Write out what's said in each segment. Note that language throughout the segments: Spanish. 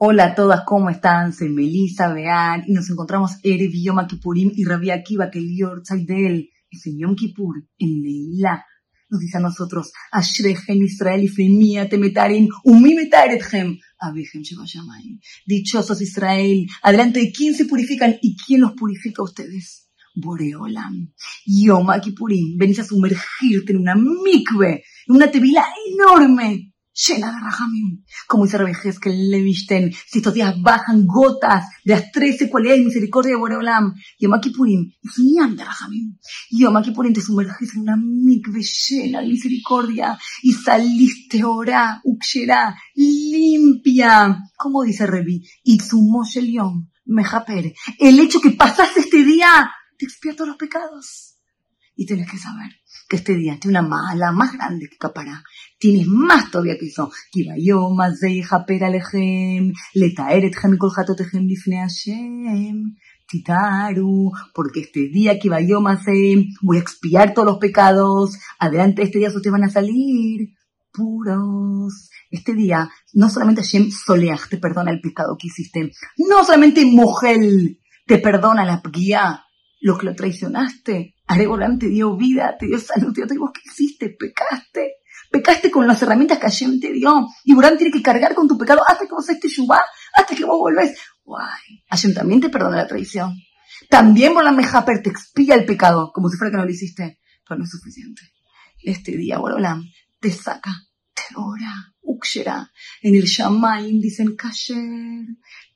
Hola a todas, ¿cómo están? Soy Melissa Bean y nos encontramos Erev Yom Kippurim y Rabbi Akiva, el él es en Yom Kippur, en Neilá. Nos dice a nosotros, Ashrechem Israel y Fremia temetarim, umi metaretchem, shevayamayim. Dichosos Israel, adelante de quién se purifican y quién los purifica a ustedes. Boreolam. Yom Kippurim, venís a sumergirte en una mikve, en una tevila enorme llena de rajamim. Como dice que le visten, si estos días bajan gotas de las trece cualidades de misericordia de Boreolam, Yom Kippurim es un de rajamim. Yom Kippurim te sumerges en una mikve llena de misericordia y saliste ora, ukshera, limpia. Como dice Revi, Itzumo Yom, Mejaper. El hecho que pasaste este día te expía todos los pecados. Y tienes que saber que este día tiene una mala más grande que capará tienes más todavía que eso. Titaru, porque este día que voy a expiar todos los pecados, adelante este día ustedes van a salir puros. Este día, no solamente Hashem Soleach te perdona el pecado que hiciste, no solamente Mogel te perdona la guía, lo que lo traicionaste, Arebolán te dio vida, te dio salud, te dio, ¿qué hiciste? Pecaste. Pecaste con las herramientas que Hashem te dio. Y Burán tiene que cargar con tu pecado hasta que vos estés yubá, hasta que vos volvés. Guay. Hashem también te perdona la traición. También Borán Mejaper te expía el pecado, como si fuera que no lo hiciste. Pero no es suficiente. Este día, Borolán, te saca, te ora, ukshera. En el Shamaim dicen kasher,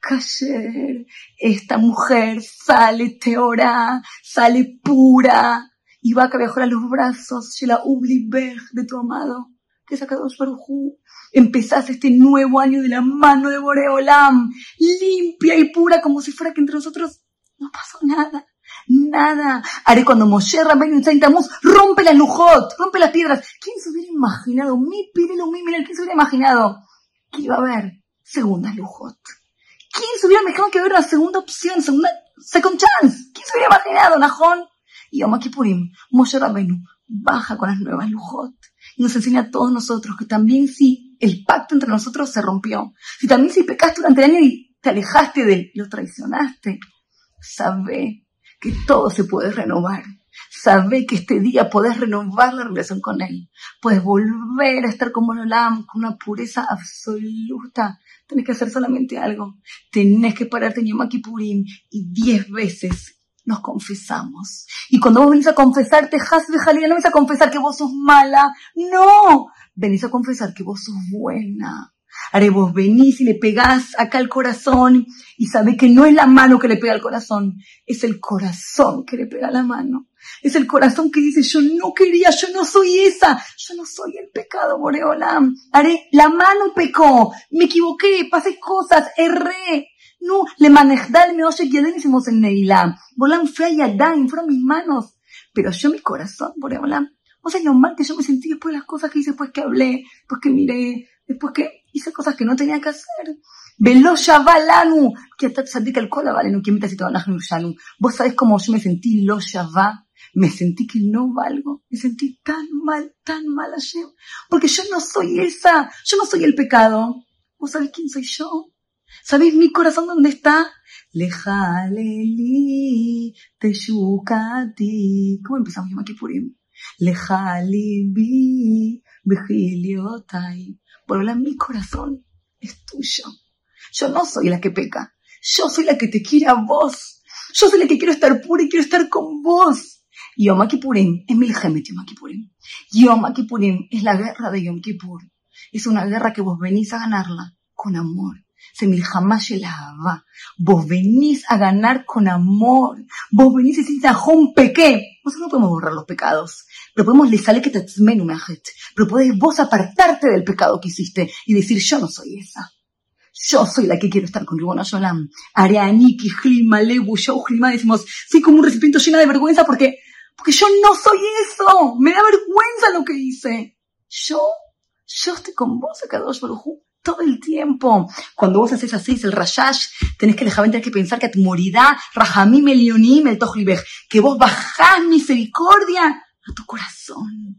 kasher. Esta mujer sale teora, sale pura, y va a a los brazos la Ubliberg de tu amado, que es Akadosh Barujú. Empezás este nuevo año de la mano de Boreolam, limpia y pura, como si fuera que entre nosotros no pasó nada. Nada. Haré cuando Moshe Rabbeinu y Tamuz rompe la lujot, rompe las piedras. ¿Quién se hubiera imaginado? Mi pídelo, mi mira, ¿quién se hubiera imaginado? Que iba a haber segunda lujot. ¿Quién se hubiera imaginado que iba a haber una segunda opción, segunda, second chance? ¿Quién se hubiera imaginado, Najón? Y Yom Kippurim, Moshe Rabbeinu baja con las nuevas lujot y nos enseña a todos nosotros que también si el pacto entre nosotros se rompió, si también si pecaste durante el año y te alejaste de él, lo traicionaste, sabe que todo se puede renovar. Sabe que este día podés renovar la relación con Él. Puedes volver a estar como Olam, con una pureza absoluta. Tenés que hacer solamente algo. Tenés que pararte en Yom Kippurim y diez veces nos confesamos. Y cuando vos venís a confesarte, de Jalila, no venís a confesar que vos sos mala, no, venís a confesar que vos sos buena. Haré vos venís y le pegás acá al corazón y sabés que no es la mano que le pega al corazón, es el corazón que le pega la mano. Es el corazón que dice, yo no quería, yo no soy esa, yo no soy el pecado, Boreolam. Haré, la mano pecó, me equivoqué, pasé cosas, erré, no, le manejdal me oye que hicimos en Neilá. Bolam fue a Yadayim, fueron mis manos. Pero yo mi corazón, por Bolam. O sea, lo mal que yo me sentí después de las cosas que hice, después que hablé, después que miré, después que hice cosas que no tenía que hacer. Velo Shavalanu, que hasta que el cola vale, no que. Vos sabés cómo yo me sentí lo Shavá. Me sentí que no valgo. Me sentí tan mal, tan mal ayer. Porque yo no soy esa. Yo no soy el pecado. ¿Vos sabés quién soy yo? ¿Sabéis mi corazón dónde está? Lejaleli. ¿Cómo empezamos Yom? Lejalibi. Por mi corazón es tuyo. Yo no soy la que peca. Yo soy la que te quiere a vos. Yo soy la que quiero estar pura y quiero estar con vos. Yom Kippurim es Milhemet Yom Kippurim. Yom Kippurim es la guerra de Yom Kippur. Es una guerra que vos venís a ganarla con amor se va. Vos venís a ganar con amor. Vos venís y decís, un pequé. Nosotros no podemos borrar los pecados. Pero podemos le sale que te Pero podés vos apartarte del pecado que hiciste y decir, yo no soy esa. Yo soy la que quiero estar con Ribona Yolam. Areaniki, Jlima, Lebu, yo, decimos, soy como un recipiente lleno de vergüenza porque, porque yo no soy eso. Me da vergüenza lo que hice. Yo, yo estoy con vos, Akadosh Baruj todo el tiempo. Cuando vos haces así, el rashash, tenés que dejar, tenés que pensar que morirá, rajamim elionim el que vos bajás misericordia a tu corazón.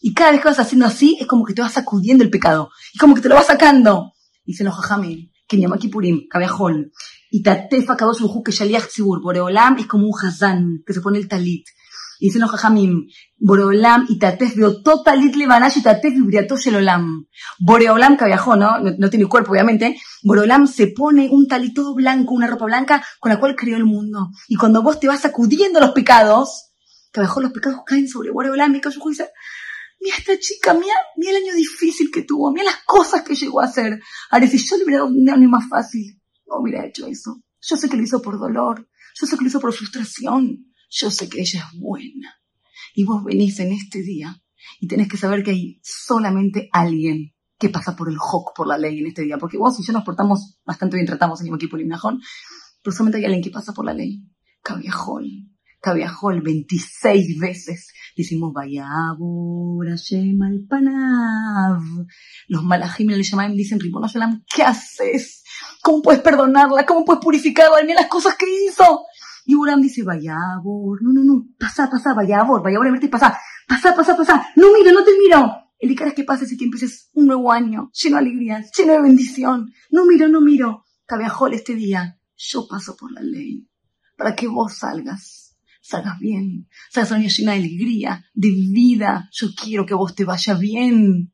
Y cada vez que vas haciendo así, es como que te vas sacudiendo el pecado. Y como que te lo vas sacando. Dicen los jajamim, que Yom Kippurim, Kabejol, y Tatef Akadosh Buhu, que Shaliach Tzibur, Boreolam es como un Hazán, que se pone el talit. Y dicen los jajamim, Boreolam y Tatef Beotó talit levanash y Tatef vibriato shelolam. Boreolam, viajó, ¿no? ¿no? No tiene cuerpo, obviamente. Boreolam se pone un talit todo blanco, una ropa blanca, con la cual creó el mundo. Y cuando vos te vas sacudiendo los pecados, que abajo los pecados caen sobre y Kadosh Buhu dice, mira esta chica, mira, mira el año difícil que tuvo, mira las cosas que llegó a hacer. Ahora, si yo le hubiera dado un año más fácil, no hubiera hecho eso. Yo sé que lo hizo por dolor, yo sé que lo hizo por frustración, yo sé que ella es buena. Y vos venís en este día y tenés que saber que hay solamente alguien que pasa por el hoc, por la ley en este día. Porque vos y yo nos portamos bastante bien, tratamos en el equipo Limnajón, pero solamente hay alguien que pasa por la ley. Cabiajol. Cabiajol 26 veces. Decimos, vaya Hashem al panav. Los malajim le llaman dicen, Ribono Shalom, ¿qué haces? ¿Cómo puedes perdonarla? ¿Cómo puedes purificarla? Mira las cosas que hizo. Y Uram dice, vaya no, no, no, pasa, pasa, vaya vaya a verte, pasa, pasa, pasa, pasa, no miro, no te miro. El es que pases y que empieces un nuevo año, lleno de alegría, lleno de bendición. No miro, no miro. Cabiajol este día, yo paso por la ley, para que vos salgas, salgas bien, salgas un año llena de alegría, de vida. Yo quiero que vos te vaya bien.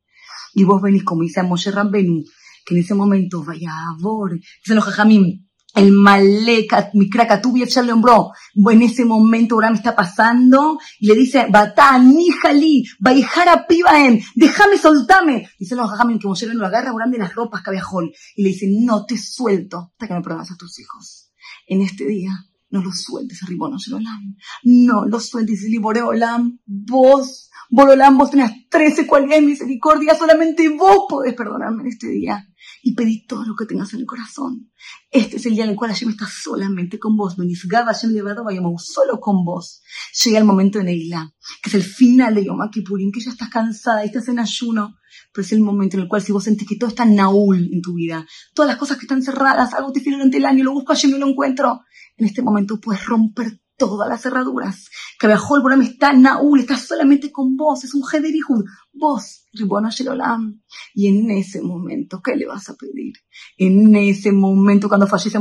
Y vos venís, como dice Moshe Rambenu, que en ese momento vaya a Bor, dicen los jajamim, el Malek, mi Krakatubi ya le hombró. En ese momento Abraham está pasando y le dice, Batán, Nijali, Baijara Pibaem, déjame, soltame. Dicen los jajamim que Moshe lo agarra Abraham de las ropas cabiajol y le dice, no te suelto hasta que me pruebas a tus hijos. En este día, no los sueltes, Ribono Olam. No los sueltes, Liboreolam. Vos, Borolam, vos tenés 13 cualidades de misericordia, solamente vos podés perdonarme en este día y pedí todo lo que tengas en el corazón. Este es el día en el cual Hashem está solamente con vos. Benisgaba Hashem levado solo con vos. Llega el momento de Neila, que es el final de Yom Kippurim, que ya estás cansada y estás en ayuno. Pero es el momento en el cual si vos sentís que todo está naúl en tu vida, todas las cosas que están cerradas, algo te filo durante el año, lo busco Hashem y lo encuentro. En este momento puedes romper todas las cerraduras. Que el Boram está Naúl, está solamente con vos, es un Jederihud, vos, Ribona Shelolam. Y en ese momento, ¿qué le vas a pedir? En ese momento, cuando fallece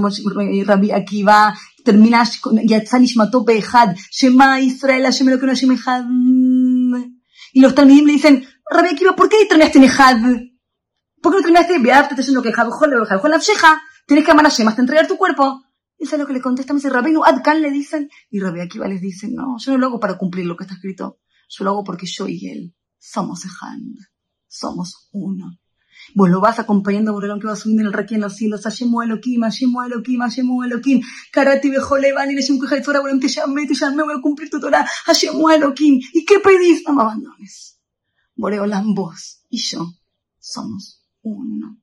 Rabbi Akiva, termina Yatzan Ishmato Behad, Shema Israel, Hashem lo que no Hashem Echad. Y los Talmidim le dicen, Rabbi Akiva, ¿por qué terminaste en Echad? ¿Por qué no terminaste? Vearte, te diciendo que Jabjol, Jabjol, Tienes que amar a Hashem hasta entregar tu cuerpo. Y es lo que le contesta, me dice, Rabenu Adkan le dicen, y Rabbi Akiva les dice, no, yo no lo hago para cumplir lo que está escrito, yo lo hago porque yo y él somos Ejand, somos uno. Vos lo vas acompañando por el que va subiendo en el requiem en los cielos, Hashemu Elohim, Hashemu Elohim, Hashemu Elohim, Karati Bejolevan y le Kajaitzora, bueno, te llamé, te llamé, voy a cumplir tu Torah, Hashemu Elohim. ¿Y qué pedís? No me abandones. Boreolam vos y yo somos uno.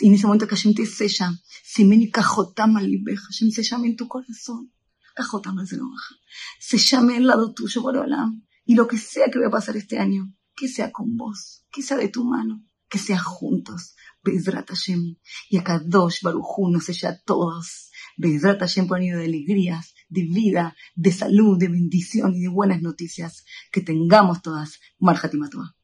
En ese momento que Hashem te sella, Simeni Cajotama Libeja, Hashem se llame en tu corazón. Cajotama se lo baja. Se llame al lado tuyo, Borolam. Y lo que sea que vaya a pasar este año, que sea con vos, que sea de tu mano, que sea juntos. Bezrat Hashem. Y a Kadosh Barujú nos sella a todos. Bezrat Hashem ponido de alegrías, de vida, de salud, de bendición y de buenas noticias. Que tengamos todas. Marjatimatua.